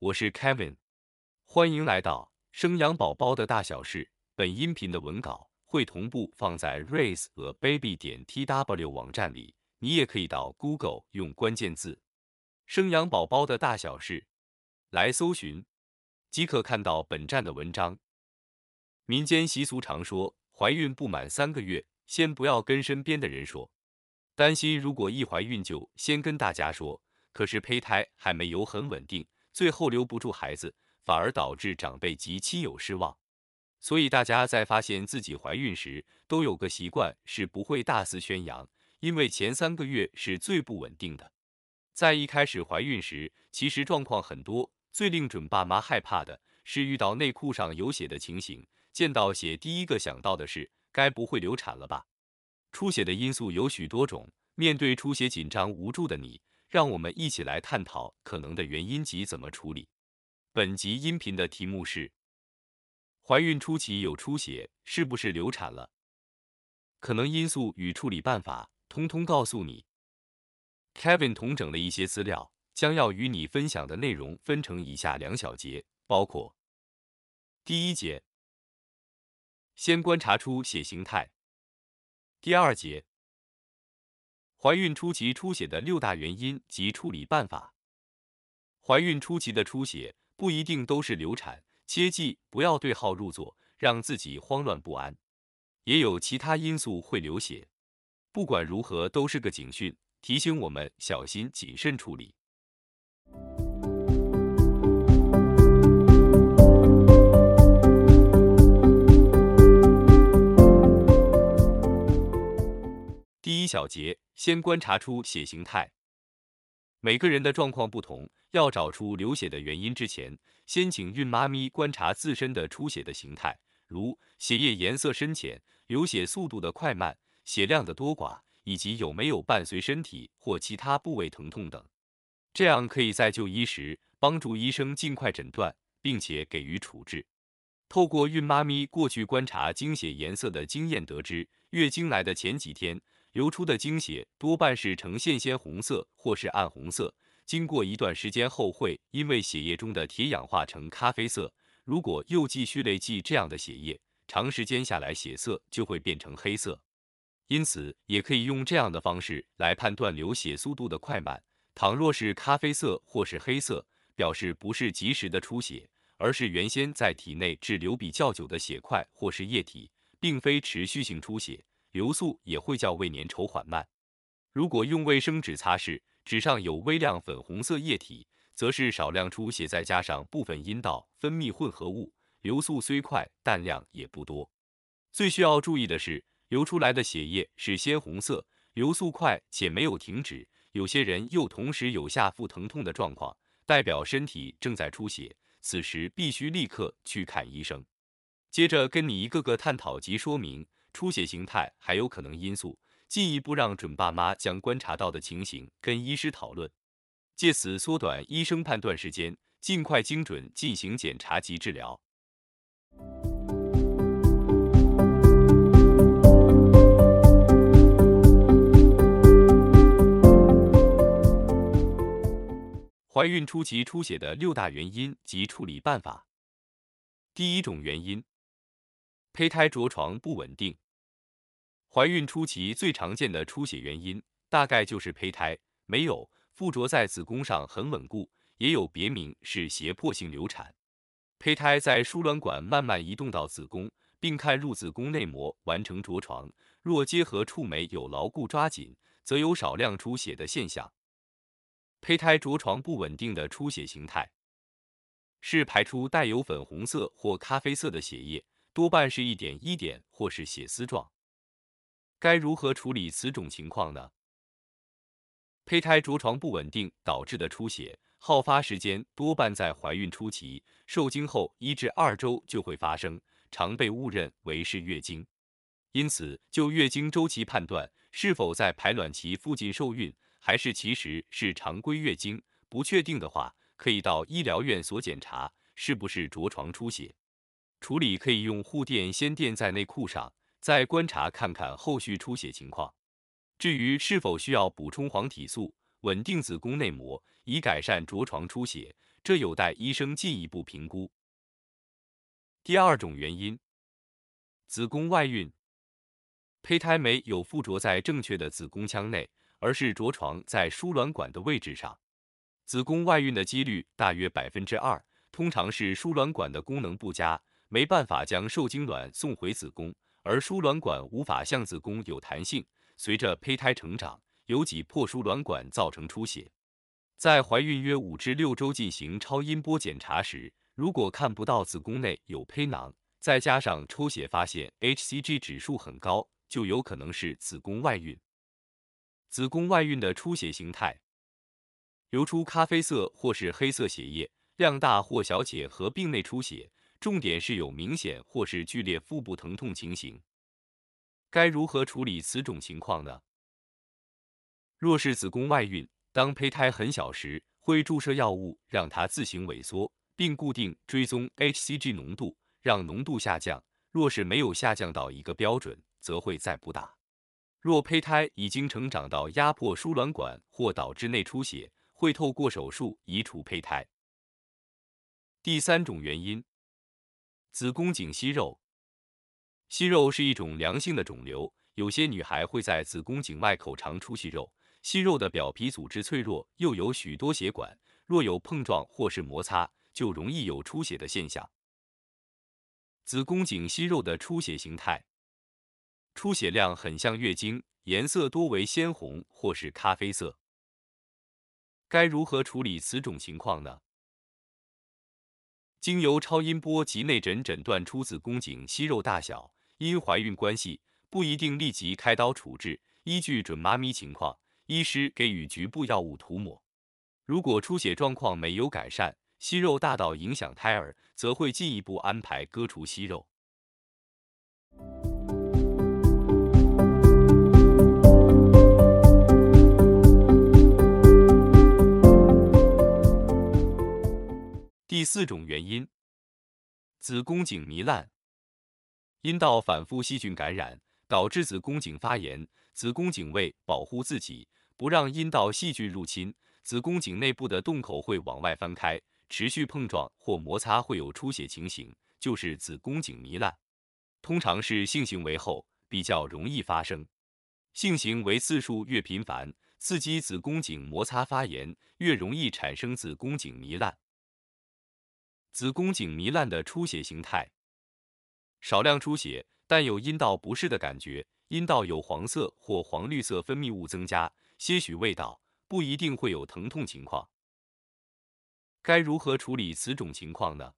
我是 Kevin，欢迎来到生养宝宝的大小事。本音频的文稿会同步放在 raiseababy 点 tw 网站里，你也可以到 Google 用关键字“生养宝宝的大小事”来搜寻，即可看到本站的文章。民间习俗常说，怀孕不满三个月，先不要跟身边的人说，担心如果一怀孕就先跟大家说，可是胚胎还没有很稳定。最后留不住孩子，反而导致长辈及亲友失望。所以大家在发现自己怀孕时，都有个习惯是不会大肆宣扬，因为前三个月是最不稳定的。在一开始怀孕时，其实状况很多，最令准爸妈害怕的是遇到内裤上有血的情形。见到血，第一个想到的是该不会流产了吧？出血的因素有许多种，面对出血紧张无助的你。让我们一起来探讨可能的原因及怎么处理。本集音频的题目是：怀孕初期有出血，是不是流产了？可能因素与处理办法，通通告诉你。Kevin 同整了一些资料，将要与你分享的内容分成以下两小节，包括第一节，先观察出血形态；第二节。怀孕初期出血的六大原因及处理办法。怀孕初期的出血不一定都是流产，切记不要对号入座，让自己慌乱不安。也有其他因素会流血，不管如何都是个警讯，提醒我们小心谨慎处理。第一小节，先观察出血形态。每个人的状况不同，要找出流血的原因之前，先请孕妈咪观察自身的出血的形态，如血液颜色深浅、流血速度的快慢、血量的多寡，以及有没有伴随身体或其他部位疼痛等。这样可以在就医时帮助医生尽快诊断，并且给予处置。透过孕妈咪过去观察经血颜色的经验得知，月经来的前几天。流出的经血多半是呈现鲜红色或是暗红色，经过一段时间后会因为血液中的铁氧化成咖啡色。如果又继续累计这样的血液，长时间下来血色就会变成黑色。因此，也可以用这样的方式来判断流血速度的快慢。倘若是咖啡色或是黑色，表示不是及时的出血，而是原先在体内滞留比较久的血块或是液体，并非持续性出血。流速也会较为粘稠缓慢。如果用卫生纸擦拭，纸上有微量粉红色液体，则是少量出血，再加上部分阴道分泌混合物，流速虽快，但量也不多。最需要注意的是，流出来的血液是鲜红色，流速快且没有停止，有些人又同时有下腹疼痛的状况，代表身体正在出血，此时必须立刻去看医生。接着跟你一个个探讨及说明。出血形态还有可能因素，进一步让准爸妈将观察到的情形跟医师讨论，借此缩短医生判断时间，尽快精准进行检查及治疗。怀孕初期出血的六大原因及处理办法。第一种原因。胚胎着床不稳定，怀孕初期最常见的出血原因，大概就是胚胎没有附着在子宫上很稳固，也有别名是胁迫性流产。胚胎在输卵管慢慢移动到子宫，并看入子宫内膜完成着床，若结合触媒有牢固抓紧，则有少量出血的现象。胚胎着床不稳定的出血形态，是排出带有粉红色或咖啡色的血液。多半是一点一点或是血丝状。该如何处理此种情况呢？胚胎着床不稳定导致的出血，好发时间多半在怀孕初期，受精后一至二周就会发生，常被误认为是月经。因此，就月经周期判断是否在排卵期附近受孕，还是其实是常规月经，不确定的话，可以到医疗院所检查是不是着床出血。处理可以用护垫先垫在内裤上，再观察看看后续出血情况。至于是否需要补充黄体素，稳定子宫内膜，以改善着床出血，这有待医生进一步评估。第二种原因，子宫外孕。胚胎没有附着在正确的子宫腔内，而是着床在输卵管的位置上。子宫外孕的几率大约百分之二，通常是输卵管的功能不佳，没办法将受精卵送回子宫，而输卵管无法向子宫有弹性。随着胚胎成长，有挤破输卵管造成出血。在怀孕约五至六周进行超音波检查时，如果看不到子宫内有胚囊，再加上抽血发现 hCG 指数很高，就有可能是子宫外孕。子宫外孕的出血形态，流出咖啡色或是黑色血液，量大或小且合并内出血，重点是有明显或是剧烈腹部疼痛情形。该如何处理此种情况呢？若是子宫外孕，当胚胎很小时，会注射药物让它自行萎缩，并固定追踪 hCG 浓度，让浓度下降。若是没有下降到一个标准，则会再补打。若胚胎已经成长到压迫输卵管或导致内出血，会透过手术移除胚胎。第三种原因，子宫颈息肉。息肉是一种良性的肿瘤，有些女孩会在子宫颈外口长出息肉。息肉的表皮组织脆弱，又有许多血管，若有碰撞或是摩擦，就容易有出血的现象。子宫颈息肉的出血形态，出血量很像月经，颜色多为鲜红或是咖啡色。该如何处理此种情况呢？经由超音波及内诊诊断出子宫颈息肉大小。因怀孕关系，不一定立即开刀处置，依据准妈咪情况，医师给予局部药物涂抹。如果出血状况没有改善，息肉大到影响胎儿，则会进一步安排割除息肉。第四种原因，子宫颈糜烂。阴道反复细菌感染，导致子宫颈发炎。子宫颈为保护自己，不让阴道细菌入侵，子宫颈内部的洞口会往外翻开，持续碰撞或摩擦会有出血情形，就是子宫颈糜烂。通常是性行为后比较容易发生，性行为次数越频繁，刺激子宫颈摩擦发炎，越容易产生子宫颈糜烂。子宫颈糜烂的出血形态。少量出血，但有阴道不适的感觉，阴道有黄色或黄绿色分泌物增加，些许味道，不一定会有疼痛情况。该如何处理此种情况呢？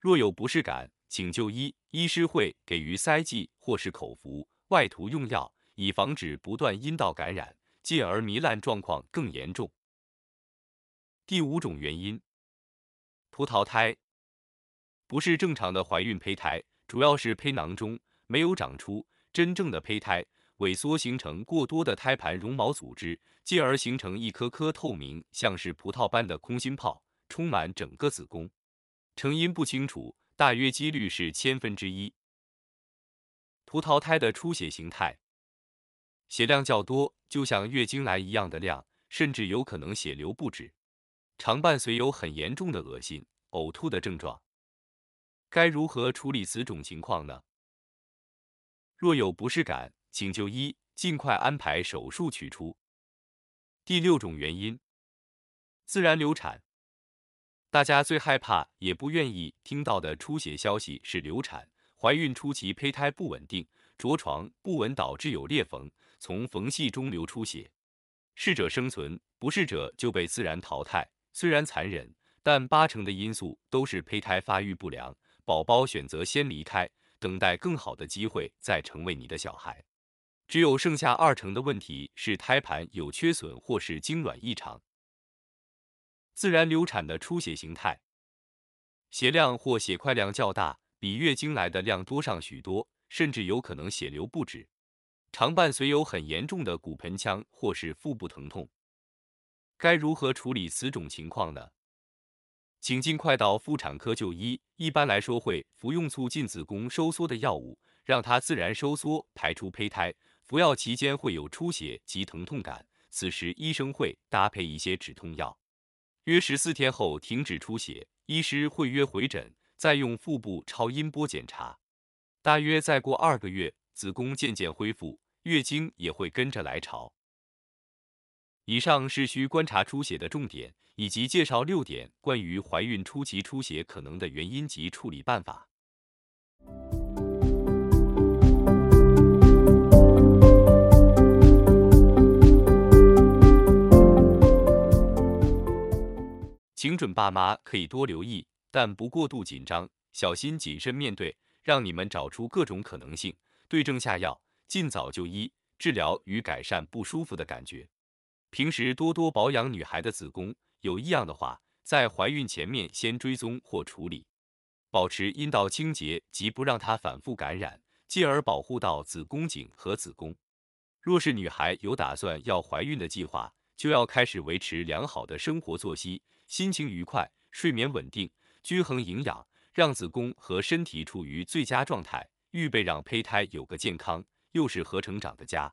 若有不适感，请就医，医师会给予塞剂或是口服、外涂用药，以防止不断阴道感染，进而糜烂状况更严重。第五种原因，葡萄胎。不是正常的怀孕胚胎，主要是胚囊中没有长出真正的胚胎，萎缩形成过多的胎盘绒毛组织，进而形成一颗颗透明像是葡萄般的空心泡，充满整个子宫。成因不清楚，大约几率是千分之一。葡萄胎的出血形态，血量较多，就像月经来一样的量，甚至有可能血流不止，常伴随有很严重的恶心、呕吐的症状。该如何处理此种情况呢？若有不适感，请就医，尽快安排手术取出。第六种原因，自然流产。大家最害怕也不愿意听到的出血消息是流产。怀孕初期胚胎不稳定，着床不稳导致有裂缝，从缝隙中流出血，适者生存，不适者就被自然淘汰。虽然残忍，但八成的因素都是胚胎发育不良。宝宝选择先离开，等待更好的机会再成为你的小孩。只有剩下二成的问题是胎盘有缺损或是精卵异常。自然流产的出血形态，血量或血块量较大，比月经来的量多上许多，甚至有可能血流不止，常伴随有很严重的骨盆腔或是腹部疼痛。该如何处理此种情况呢？请尽快到妇产科就医。一般来说，会服用促进子宫收缩的药物，让它自然收缩，排出胚胎。服药期间会有出血及疼痛感，此时医生会搭配一些止痛药。约十四天后停止出血，医师会约回诊，再用腹部超音波检查。大约再过二个月，子宫渐渐恢复，月经也会跟着来潮。以上是需观察出血的重点，以及介绍六点关于怀孕初期出血可能的原因及处理办法。精准爸妈可以多留意，但不过度紧张，小心谨慎面对，让你们找出各种可能性，对症下药，尽早就医治疗与改善不舒服的感觉。平时多多保养女孩的子宫，有异样的话，在怀孕前面先追踪或处理，保持阴道清洁及不让它反复感染，进而保护到子宫颈和子宫。若是女孩有打算要怀孕的计划，就要开始维持良好的生活作息。心情愉快，睡眠稳定，均衡营养，让子宫和身体处于最佳状态，预备让胚胎有个健康又是合成长的家。